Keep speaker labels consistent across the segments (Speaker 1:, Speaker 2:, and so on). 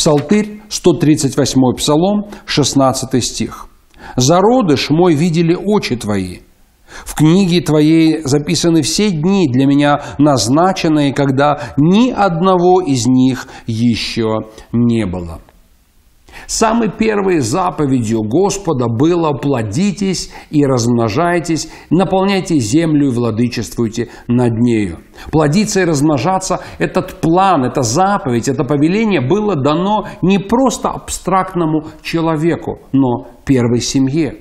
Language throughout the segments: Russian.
Speaker 1: Псалтырь, 138 псалом, 16 стих. «Зародыш мой видели очи твои, в книге твоей записаны все дни для меня назначенные, когда ни одного из них еще не было». Самой первой заповедью Господа было «плодитесь и размножайтесь, наполняйте землю и владычествуйте над нею». Плодиться и размножаться – этот план, эта заповедь, это повеление было дано не просто абстрактному человеку, но первой семье.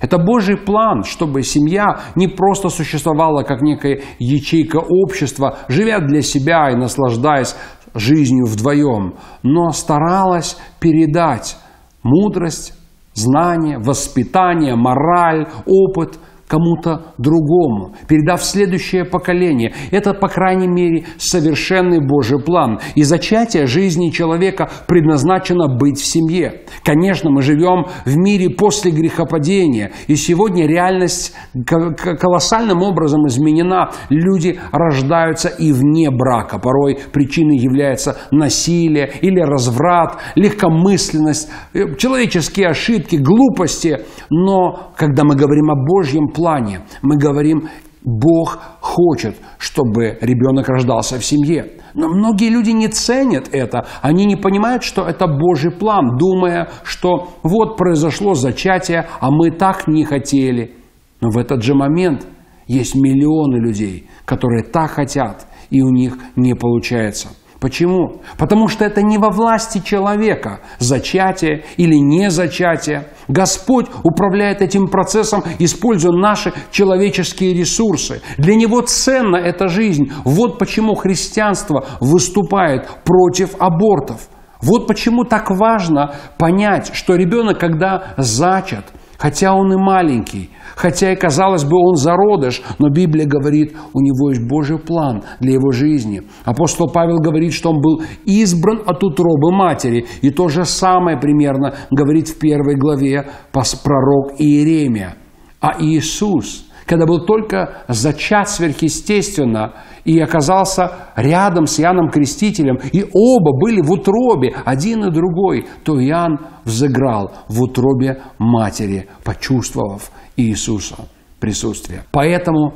Speaker 1: Это Божий план, чтобы семья не просто существовала как некая ячейка общества, живя для себя и наслаждаясь жизнью вдвоем, но старалась передать мудрость, знание, воспитание, мораль, опыт кому-то другому, передав следующее поколение. Это, по крайней мере, совершенный Божий план. И зачатие жизни человека предназначено быть в семье. Конечно, мы живем в мире после грехопадения, и сегодня реальность колоссальным образом изменена. Люди рождаются и вне брака. Порой причиной является насилие или разврат, легкомысленность, э, человеческие ошибки, глупости. Но когда мы говорим о Божьем плане. Мы говорим, Бог хочет, чтобы ребенок рождался в семье. Но многие люди не ценят это. Они не понимают, что это Божий план, думая, что вот произошло зачатие, а мы так не хотели. Но в этот же момент есть миллионы людей, которые так хотят, и у них не получается. Почему? Потому что это не во власти человека, зачатие или не зачатие. Господь управляет этим процессом, используя наши человеческие ресурсы. Для Него ценна эта жизнь. Вот почему христианство выступает против абортов. Вот почему так важно понять, что ребенок, когда зачат, хотя он и маленький, хотя и, казалось бы, он зародыш, но Библия говорит, у него есть Божий план для его жизни. Апостол Павел говорит, что он был избран от утробы матери, и то же самое примерно говорит в первой главе пророк Иеремия. А Иисус – когда был только зачат сверхъестественно и оказался рядом с Иоанном Крестителем, и оба были в утробе, один и другой, то Иоанн взыграл в утробе матери, почувствовав Иисуса присутствие. Поэтому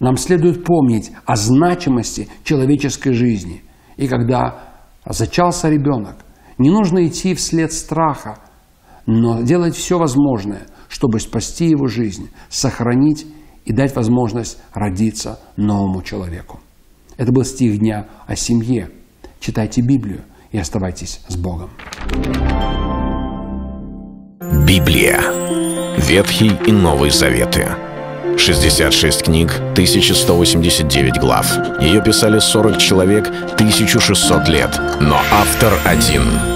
Speaker 1: нам следует помнить о значимости человеческой жизни. И когда зачался ребенок, не нужно идти вслед страха, но делать все возможное, чтобы спасти его жизнь, сохранить и дать возможность родиться новому человеку. Это был стих дня о семье. Читайте Библию и оставайтесь с Богом.
Speaker 2: Библия. Ветхий и Новый Заветы. 66 книг, 1189 глав. Ее писали 40 человек, 1600 лет. Но автор один —